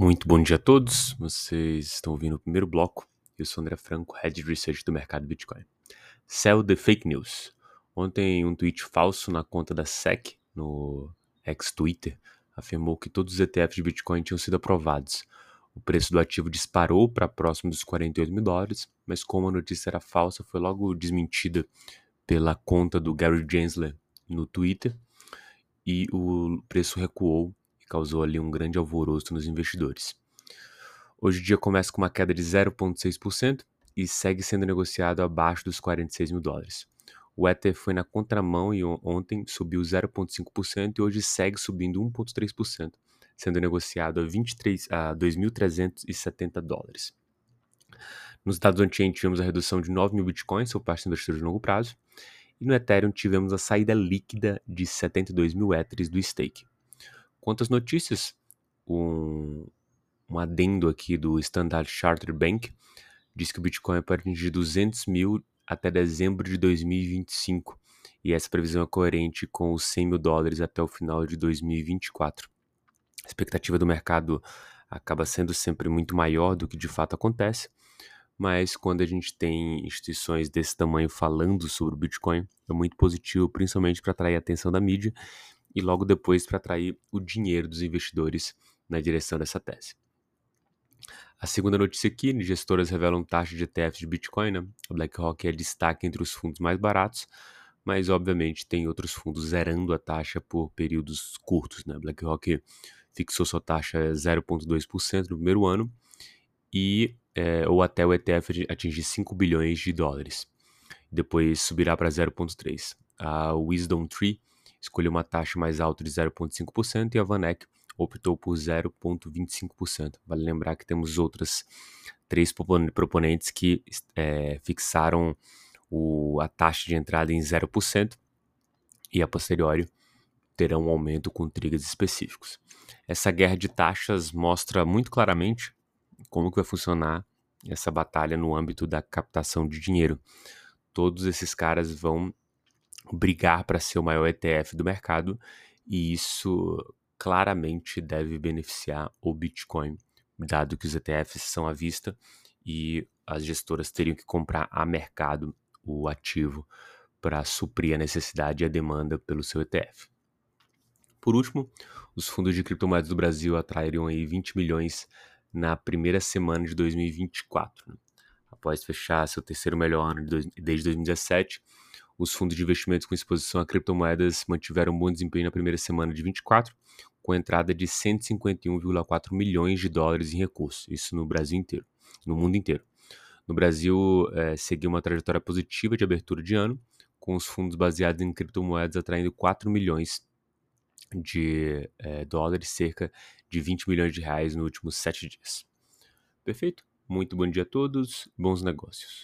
Muito bom dia a todos. Vocês estão ouvindo o primeiro bloco. Eu sou André Franco, Head Research do mercado Bitcoin. Sell the fake news. Ontem, um tweet falso na conta da SEC, no ex-Twitter, afirmou que todos os ETFs de Bitcoin tinham sido aprovados. O preço do ativo disparou para próximo dos 48 mil dólares, mas como a notícia era falsa, foi logo desmentida pela conta do Gary Gensler no Twitter e o preço recuou causou ali um grande alvoroço nos investidores. Hoje o dia começa com uma queda de 0,6% e segue sendo negociado abaixo dos 46 mil dólares. O Ether foi na contramão e ontem subiu 0,5% e hoje segue subindo 1,3%, sendo negociado a, 23, a 2.370 dólares. Nos Estados Unidos tivemos a redução de 9 mil bitcoins por parte dos investidores de longo prazo, e no Ethereum tivemos a saída líquida de 72 mil Ethers do stake. Quantas notícias? Um, um adendo aqui do Standard Chartered Bank diz que o Bitcoin pode atingir 200 mil até dezembro de 2025 e essa previsão é coerente com os 100 mil dólares até o final de 2024. A expectativa do mercado acaba sendo sempre muito maior do que de fato acontece, mas quando a gente tem instituições desse tamanho falando sobre o Bitcoin, é muito positivo, principalmente para atrair a atenção da mídia e logo depois para atrair o dinheiro dos investidores na direção dessa tese. A segunda notícia aqui, gestoras revelam taxa de ETFs de Bitcoin. Né? A BlackRock é destaque entre os fundos mais baratos, mas obviamente tem outros fundos zerando a taxa por períodos curtos. Né? A BlackRock fixou sua taxa 0,2% no primeiro ano e é, ou até o ETF atingir 5 bilhões de dólares. Depois subirá para 0,3%. A Wisdom Tree escolheu uma taxa mais alta de 0,5% e a Vanek optou por 0,25%. Vale lembrar que temos outras três proponentes que é, fixaram o, a taxa de entrada em 0% e a posteriori terão um aumento com triggers específicos. Essa guerra de taxas mostra muito claramente como que vai funcionar essa batalha no âmbito da captação de dinheiro. Todos esses caras vão brigar para ser o maior ETF do mercado e isso claramente deve beneficiar o Bitcoin, dado que os ETFs são à vista e as gestoras teriam que comprar a mercado o ativo para suprir a necessidade e a demanda pelo seu ETF. Por último, os fundos de criptomoedas do Brasil atraíram aí 20 milhões na primeira semana de 2024. Né? Após fechar seu terceiro melhor ano desde 2017, os fundos de investimentos com exposição a criptomoedas mantiveram um bom desempenho na primeira semana de 24, com entrada de 151,4 milhões de dólares em recursos, isso no Brasil inteiro, no mundo inteiro. No Brasil, é, seguiu uma trajetória positiva de abertura de ano, com os fundos baseados em criptomoedas atraindo 4 milhões de é, dólares, cerca de 20 milhões de reais nos últimos sete dias. Perfeito? Muito bom dia a todos, bons negócios.